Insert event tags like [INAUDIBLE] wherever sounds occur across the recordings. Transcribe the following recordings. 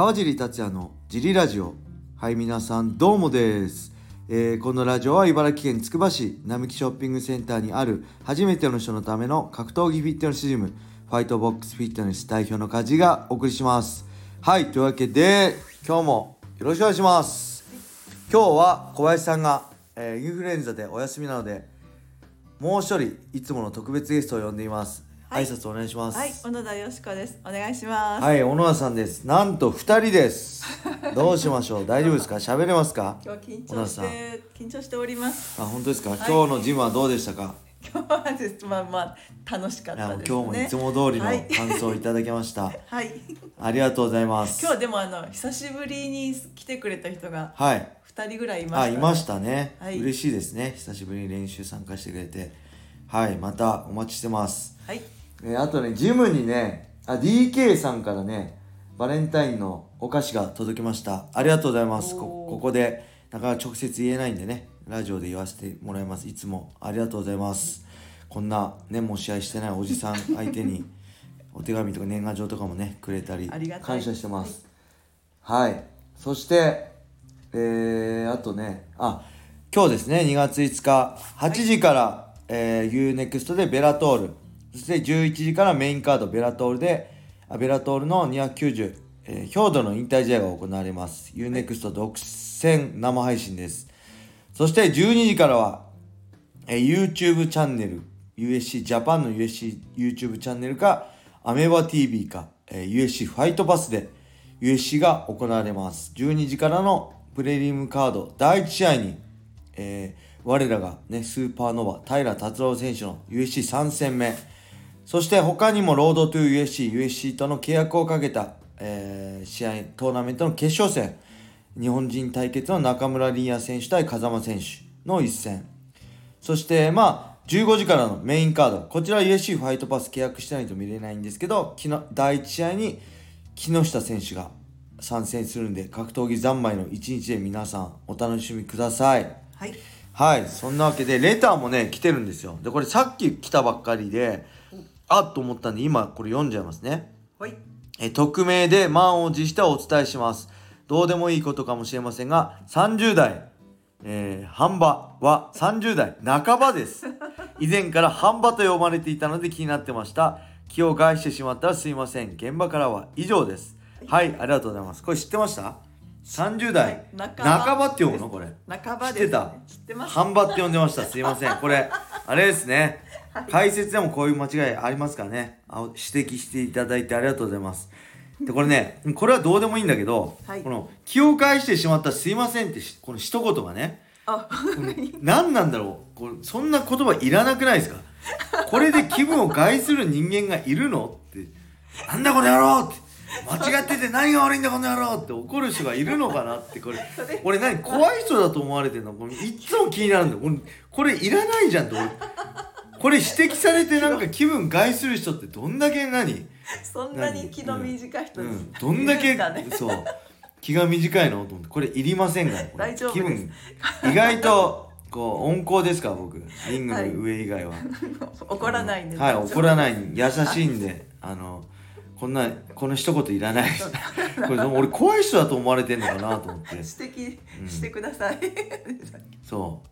川尻達也のジリラジオ。はい皆さんどうもです、えーこのラジオは茨城県つくば市並木ショッピングセンターにある初めての人のための格闘技フィットネスジムファイトボックスフィットネス代表の梶がお送りします。はいというわけで今日もよろしくお願いします今日は小林さんが、えーインフルエンザでお休みなのでもう一人いつもの特別ゲストを呼んでいます、挨拶お願いしますはい、小野田よしこです。お願いします。はい、小野田さんです。なんと二人です。[LAUGHS] どうしましょう？大丈夫ですか？喋れますか？今日緊張して緊張しております。あ、本当ですか？い今日のジムはどうでしたか？今日はですまあまあ楽しかったですね。今日もいつも通りのはい感想をいただきました。[LAUGHS] はい。ありがとうございます。今日でもあの久しぶりに来てくれた人がはい。二人ぐらいいました、あ、いましたね。はい嬉しいですね。久しぶりに練習参加してくれて。はい、またお待ちしてます。はい。えーあとね、ジムにね、あ、DK さんからね、バレンタインのお菓子が届きました。ありがとうございます。こここで、なかなか直接言えないんでね、ラジオで言わせてもらいます。いつもありがとうございます。こんなね、もう試合してないおじさん相手に、[LAUGHS] お手紙とか年賀状とかもね、くれたりありがたい感謝してます。はい。そして、えー、あとね、あ、今日ですね、2月5日、8時から、えー、UNEXT でベラトール、そして11時からメインカードベラトールで、ベラトールの290、えー、兵道の引退試合が行われます。UNEXT 独占生配信です。そして12時からは、えー YouTube チャンネル、USC ジャパンの USC YouTube チャンネルか、アメバ TV か、えー USC ファイトパスで USC が行われます。12時からのプレリムカード第1試合に、えー我らがね、スーパーノヴァ、平達郎選手の USC3 戦目、そして他にもロードトゥ USC、USC との契約をかけた、えー試合、トーナメントの決勝戦、日本人対決の中村凛也選手対風間選手の一戦、そして、まあ、15時からのメインカード。こちら USC ファイトパス契約してないと見れないんですけど、昨日、第1試合に木下選手が参戦するんで、格闘技三昧の1日で皆さんお楽しみください。はい。はい、そんなわけで、レターもね、来てるんですよ。で、これさっき来たばっかりで、あっと思ったんで、今これ読んじゃいますね。はい。え匿名で満を持してお伝えします。どうでもいいことかもしれませんが、30代、えー、半ばは30代半ばです。[LAUGHS] 以前から半ばと呼ばれていたので気になってました。気を害してしまったらすいません。現場からは以上です。はい、ありがとうございます。これ知ってました ?30 代、半ばって読むの？これ。半ばです、ね。知ってた？知ってます。半ばって呼んでました。すいません。これ、あれですね。[LAUGHS] 解説でもこういう間違いありますからね。あ指摘していただいてありがとうございます。で、これね、[LAUGHS] これはどうでもいいんだけど、はい。この、気を返してしまったらすいませんってし、この一言がね、何なんだろう？これそんな言葉いらなくないですか？これで気分を害する人間がいるのって、なんだこの野郎って。間違ってて何が悪いんだこの野郎って怒る人がいるのかなってこれ。俺何？怖い人だと思われてんの？これいっつも気になるんだよ。これこれいらないじゃんって俺これ指摘されてなんか気分害する人ってどんだけ何？そんなに気の短い人です。うん、どんだけ、[LAUGHS] そう。気が短いの？と思って。これいりませんが気分意外とこう温厚ですから僕。リングの上以外は、[LAUGHS] 怒らないんで。はい怒らい。ない。優しいんであのこんなこの一言いらない。[LAUGHS] これ俺怖い人だと思われてんのかなと思って。指摘してください。そう。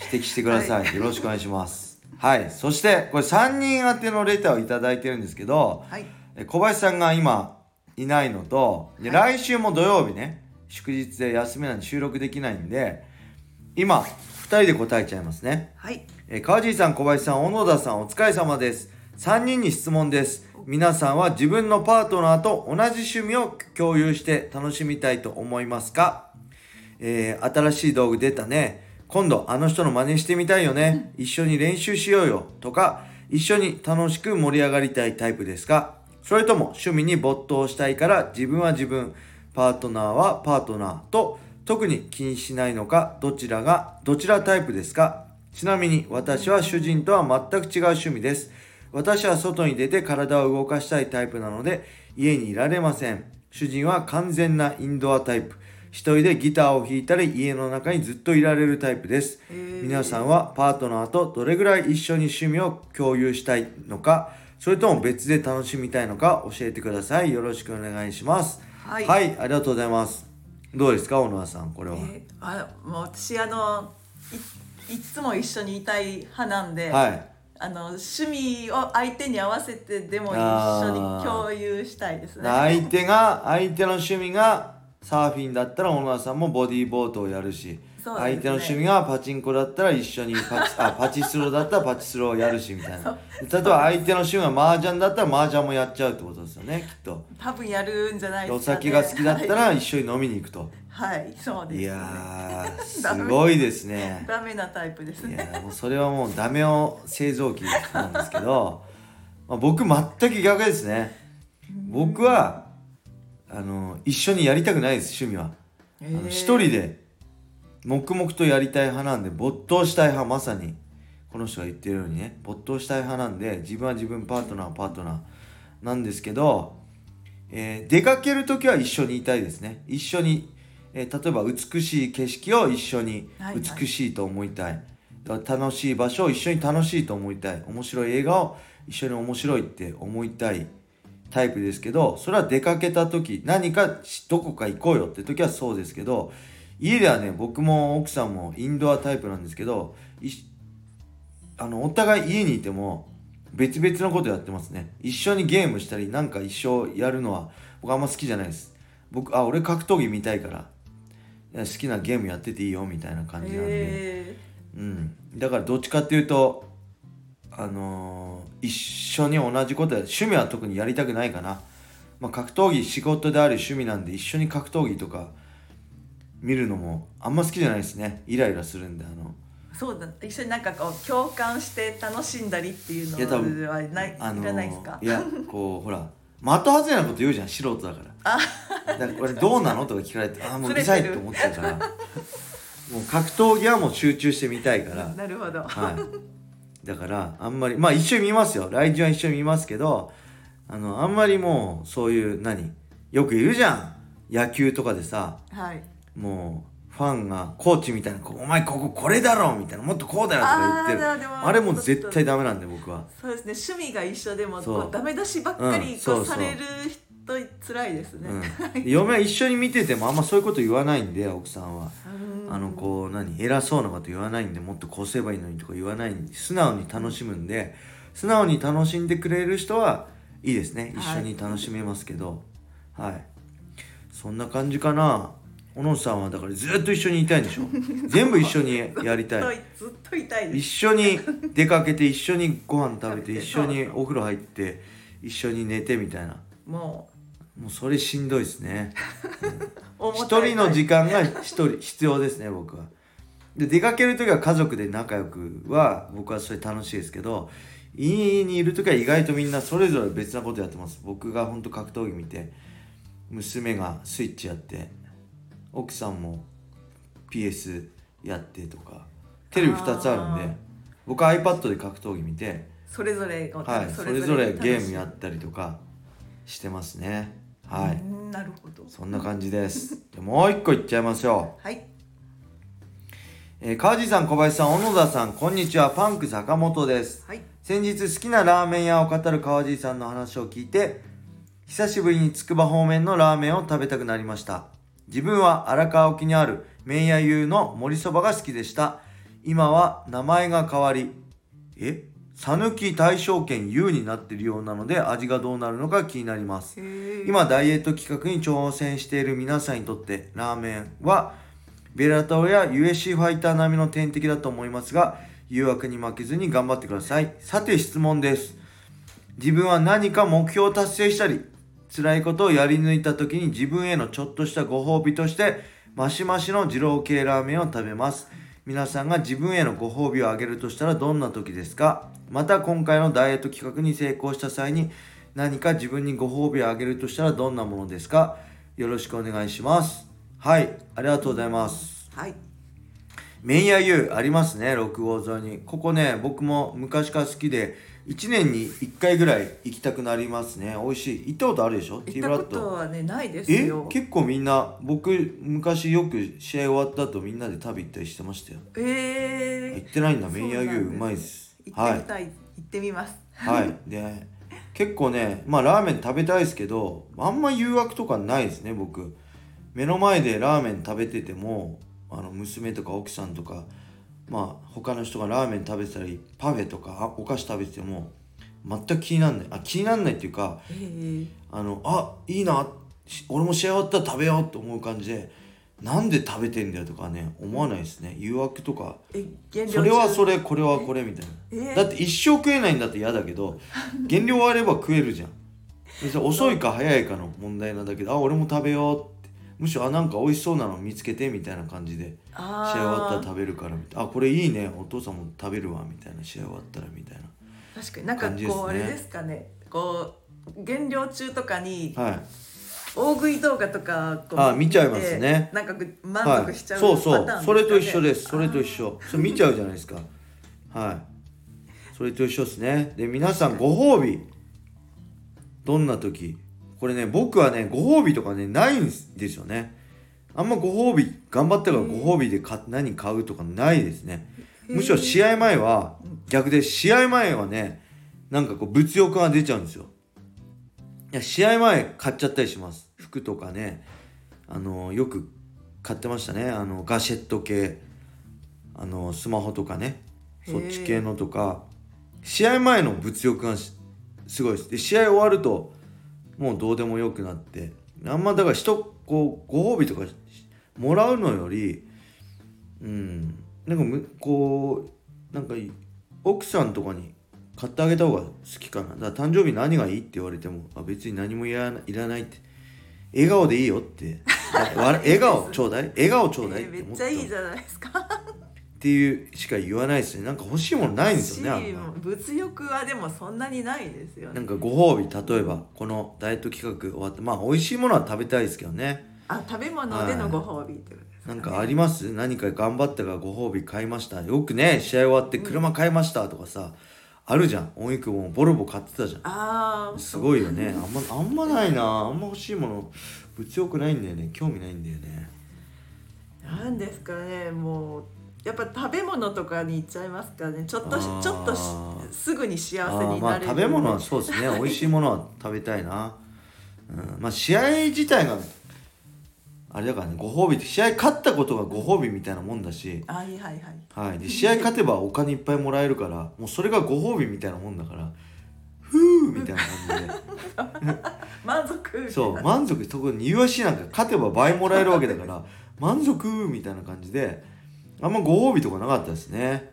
指摘してください、よろしくお願いしますはい。そしてこれ3人宛てのレターをいただいてるんですけど、はい。え小林さんが今いないのと、で来週も土曜日ね祝日で休みなんで収録できないんで今2人で答えちゃいますね。はい。えー川尻さん小林さん小野田さんお疲れ様です。3人に質問です。皆さんは自分のパートナーと同じ趣味を共有して楽しみたいと思いますか、えー新しい道具出たね今度あの人の真似してみたいよね。一緒に練習しようよ。とか一緒に楽しく盛り上がりたいタイプですか。それとも趣味に没頭したいから自分は自分パートナーはパートナーと特に気にしないのかどちらがどちらタイプですか。ちなみに私は主人とは全く違う趣味です。私は外に出て体を動かしたいタイプなので家にいられません。主人は完全なインドアタイプ。一人でギターを弾いたり家の中にずっといられるタイプです。皆さんはパートナーとどれぐらい一緒に趣味を共有したいのかそれとも別で楽しみたいのか教えてください。よろしくお願いします。はい。はい、ありがとうございます。どうですか小野田さんこれは、えーあもう私あのいいつも一緒にいたい派なんで、はい。あの趣味を相手に合わせてでも一緒に共有したいですね。相手が相手の趣味がサーフィンだったら小野田さんもボディーボートをやるし、そうですね。相手の趣味がパチンコだったら一緒にパチ [LAUGHS] あパチスロだったらパチスロをやるしみたいな。例えば相手の趣味が麻雀だったら麻雀もやっちゃうってことですよねきっと。多分やるんじゃないおですか、ね。酒が好きだったら一緒に飲みに行くと、はい、はい、そうです、ね。いやー [LAUGHS] すごいですね。ダメなタイプですいね。やもうそれはもうダメを製造機なんですけど、まあ、僕全く逆ですね。僕はあの一緒にやりたくないです趣味は。あの一人で黙々とやりたい派なんで没頭したい派まさに。この人が言ってるようにね。没頭したい派なんで自分は自分パートナーはパートナーなんですけど、えー出かける時は一緒にいたいですね。一緒に、えー例えば美しい景色を一緒にはいはい。美しいと思いたい、だから楽しい場所を一緒に楽しいと思いたい。面白い映画を一緒に面白いって思いたいタイプですけどそれは出かけた時何かしどこか行こうよって時はそうですけど家ではね僕も奥さんもインドアタイプなんですけどいあのお互い家にいても別々のことやってますね。一緒にゲームしたりなんか一緒やるのは僕あんま好きじゃないです。僕あ俺格闘技見たいから好きなゲームやってていいよみたいな感じなんで、えうん、だからどっちかっていうとあのー一緒に同じことや趣味は特にやりたくないかな、まあ、格闘技仕事である趣味なんで一緒に格闘技とか見るのもあんま好きじゃないですね。イライラするんであの。ーそうだ。一緒になんかこう共感して楽しんだりっていうのいや多分はないあのいらないですか？いやこう [LAUGHS] ほら的外れなこと言うじゃん素人だから。だからこれどうなのとか聞かれてあーもううるさいって思っちゃうから。もう格闘技はもう集中してみたいから。[LAUGHS] なるほど。はい。だから、あんまり、まあ一緒に見ますよ。来人は一緒に見ますけど、あの、あんまりもう、そういう、何よくいるじゃん。野球とかでさ、はい。もう、ファンが、コーチみたいな、こお前こここれだろみたいな、もっとこうだよとか言ってる。あれもう絶対ダメなんで、僕は。そうですね。趣味が一緒でもそうこうダメ出しばっかうんりそうされる人辛いですね。うん。嫁は一緒に見ててもあんまそういうこと言わないんで、奥さんは。うん。あのこう何偉そうなこと言わないんでもっとこうすればいいのにとか言わないんで素直に楽しむんで素直に楽しんでくれる人はいいですね。一緒に楽しめますけど。はい、そんな感じかな。小野さんはだからずっと一緒にいたいんでしょ。[LAUGHS] 全部一緒にやりたい。ずっといたいです。一緒に [LAUGHS] 出かけて一緒にご飯食べて一緒にお風呂入って一緒に寝てみたいな。ももうそれしんどいですね。[LAUGHS] う一人の時間が一人必要ですね僕は。で出かける時は家族で仲良くは僕はそれ楽しいですけど家にいる時は意外とみんなそれぞれ別なことやってます。僕が本当格闘技見て娘がスイッチやって奥さんも PS やってとかテレビ2つあるんで僕は iPad で格闘技見てそれぞれをはい、それぞれゲームやったりとかしてますねはい、うんなるほど。そんな感じです。でもう一個いっちゃいますよ。はい。えー、川地さん、小林さん、小野田さん、こんにちは。パンク坂本です。はい。先日好きなラーメン屋を語る川地さんの話を聞いて、久しぶりにつくば方面のラーメンを食べたくなりました。自分は荒川沖にある麺屋優の盛りそばが好きでした。今は名前が変わり、え？讃岐大正圏 U になっているようなので味がどうなるのか気になります。今ダイエット企画に挑戦している皆さんにとってラーメンはベラトーや USC ファイター並みの天敵だと思いますが誘惑に負けずに頑張ってください。さて質問です。自分は何か目標を達成したり辛いことをやり抜いた時に自分へのちょっとしたご褒美としてマシマシの二郎系ラーメンを食べます皆さんが自分へのご褒美をあげるとしたらどんな時ですか？また今回のダイエット企画に成功した際に何か自分にご褒美をあげるとしたらどんなものですか？よろしくお願いします。はいありがとうございます。はい。麺屋湯ありますね六号沿いに。ここね僕も昔から好きで1年に1回ぐらい行きたくなりますね。美味しい。行ったことあるでしょ？ティーブラッ行ったことドはねないですえ？よ。結構みんな僕昔よく試合終わった後みんなで食べ行ったりしてましたよ。ええ行ってないんだ。麺屋湯そうまいです。行ってはい。みたい。行ってみます。はい。で結構ねまあラーメン食べたいですけどあんま誘惑とかないですね僕。目の前でラーメン食べててもあの娘とか奥さんとかまあ他の人がラーメン食べてたりパフェとかあお菓子食べてても全く気になんない。あ気になんないっていうかえ。ーあのあいいなし俺も試合終わったら食べようと思う感じでなんで食べてんだよとかね思わないですね。誘惑とか。それはそれれこれはこれみたいえなだって一生食えないんだって嫌だけど減量終われば食えるじゃん。別に遅いか早いかの問題なだけどあ俺も食べようってむしろあなんか美味しそうなの見つけてみたいな感じで試合終わったら食べるからみたいな。あこれいいね。お父さんも食べるわみたいな。試合終わったらみたい確かに。なんかこうあれですかね。こう減量中とかになはい。大食い動画とかこうあ見ちゃいますね。なんか満はい、足しちゃうそうそうパターンですかね。それと一緒です。それと一緒。それ見ちゃうじゃないですか。はい。それと一緒ですね。で皆さんご褒美。どんな時？これね僕はねご褒美とかねないんですよね。あんまご褒美頑張ったからご褒美でか何買うとかないですね。むしろ試合前は逆で試合前はねなんかこう物欲が出ちゃうんですよ。いや試合前買っちゃったりします。服とかねあのよく買ってましたね。あのガシェット系。あのスマホとかねそっち系のとか。試合前の物欲がしすごいです。で試合終わるともうどうでもよくなってあんまだから人こうご褒美とかもらうのよりうんなんかむこうなんか奥さんとかに買ってあげた方が好きかな。だから誕生日何がいいって言われてもあ別に何もいらないって。笑顔でいいよって。笑顔ちょうだい。笑顔ちょうだいっえーめって思っちゃいいじゃないですか。っていうしか言わないですね。なんか欲しいものないんですよねあんま物欲はでもそんなにないですよね。なんかご褒美例えばこのダイエット企画終わってまあ美味しいものは食べたいですけどね。あ食べ物でのご褒美ってことですか、ね。なんかあります？何か頑張ったからご褒美買いました？よくね試合終わって車買いました？とかさ、あるじゃん。お肉もボルボ買ってたじゃん。ああすごいよね。あんまあんまないな。あんま欲しいもの物欲ないんだよね。興味ないんだよね。なんですかね。もうやっぱ食べ物とかに行っちゃいますからね。ちょっとちょっとしすぐに幸せになれる。食べ物はそうですね。[LAUGHS] 美味しいものは食べたいな、うん、まあ試合自体があれだからねご褒美って試合勝ったことがご褒美みたいなもんだし、はいはいはい。はい、で試合勝てばお金いっぱいもらえるからもうそれがご褒美みたいなもんだからふーみたいな感じで。[LAUGHS] 満足そう満足。そこに UFC なんか勝てば倍もらえるわけだから満足みたいな感じであんまご褒美とかなかったですね。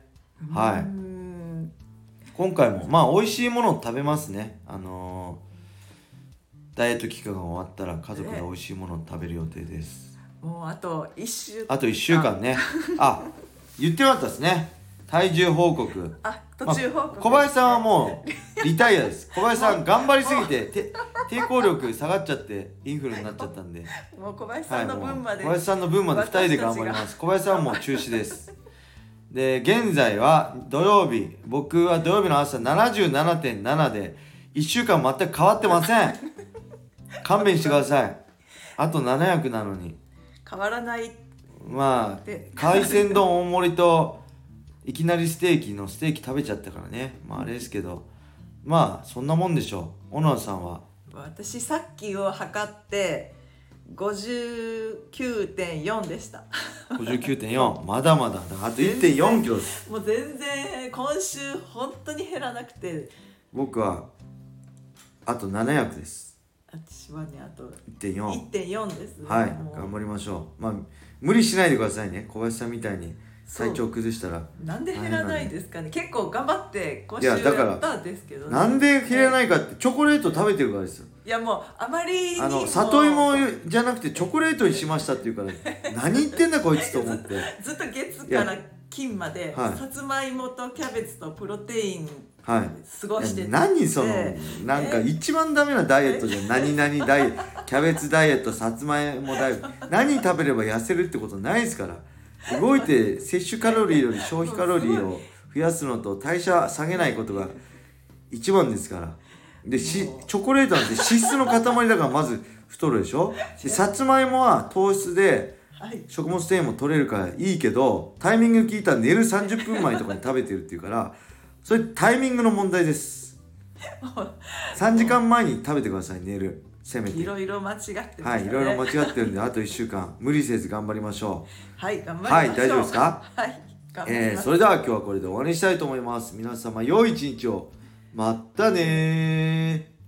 はい。ん今回もまあ美味しいものを食べますね。あのーダイエット期間が終わったら家族で美味しいものを食べる予定です。もうあと一週あと1週間ね。[LAUGHS] あ言ってなかったですね体重報告。あ途中報告、まあ小林さんはもう [LAUGHS] リタイアです。小林さん頑張りすぎてて抵抗力下がっちゃってインフルになっちゃったんで。もう小林さんの分まで、小林さんの分まで2人で頑張ります。小林さんはもう中止です。で現在は土曜日僕は土曜日の朝77.7で1週間全く変わってません。勘弁してください。あと700なのに。変わらない。まあで海鮮丼大盛りといきなりステーキのステーキ食べちゃったからね。まああれですけど。まあそんなもんでしょう。小野田さんは？私さっきを測って59.4でした。59.4 [LAUGHS] まだまだ。あと1.4キロです。もう全然今週本当に減らなくて。僕はあと700です。私はねあと1.4 1.4ですねはい頑張りましょう。まあ無理しないでくださいね。小林さんみたいに体調崩したらなんで減らないですかね。結構頑張って今週やいやだからったんですけどね。なんで減らないかってチョコレート食べてるからですよ。いやもうあまりあの里芋じゃなくてチョコレートにしましたって言うから何言ってんだこいつと思って。[LAUGHS] ずっと月から金まではい。さつまいもとキャベツとプロテインはい。過ごして何そのなんか一番ダメなダイエットじゃん。何々ダイエットキャベツダイエットさつまいもダイエット。何食べれば痩せるってことないですから動いて摂取カロリーより消費カロリーを増やすのと代謝下げないことが一番ですから。でしチョコレートなんて脂質の塊だからまず太るでしょ？でさつまいもは糖質で食物繊維も取れるからいいけどタイミング聞いたら寝る30分前とかに食べてるっていうからそれタイミングの問題です。3時間前に食べてください寝る。せめて。いろいろ間違ってましたね。はいいろいろ間違ってるんであと1週間。無理せず頑張りましょはい頑張りましょう。はい大丈夫ですか？はい頑う、張ります、えー、それでは今日はこれで終わりにしたいと思います。皆様良い一日を。またねー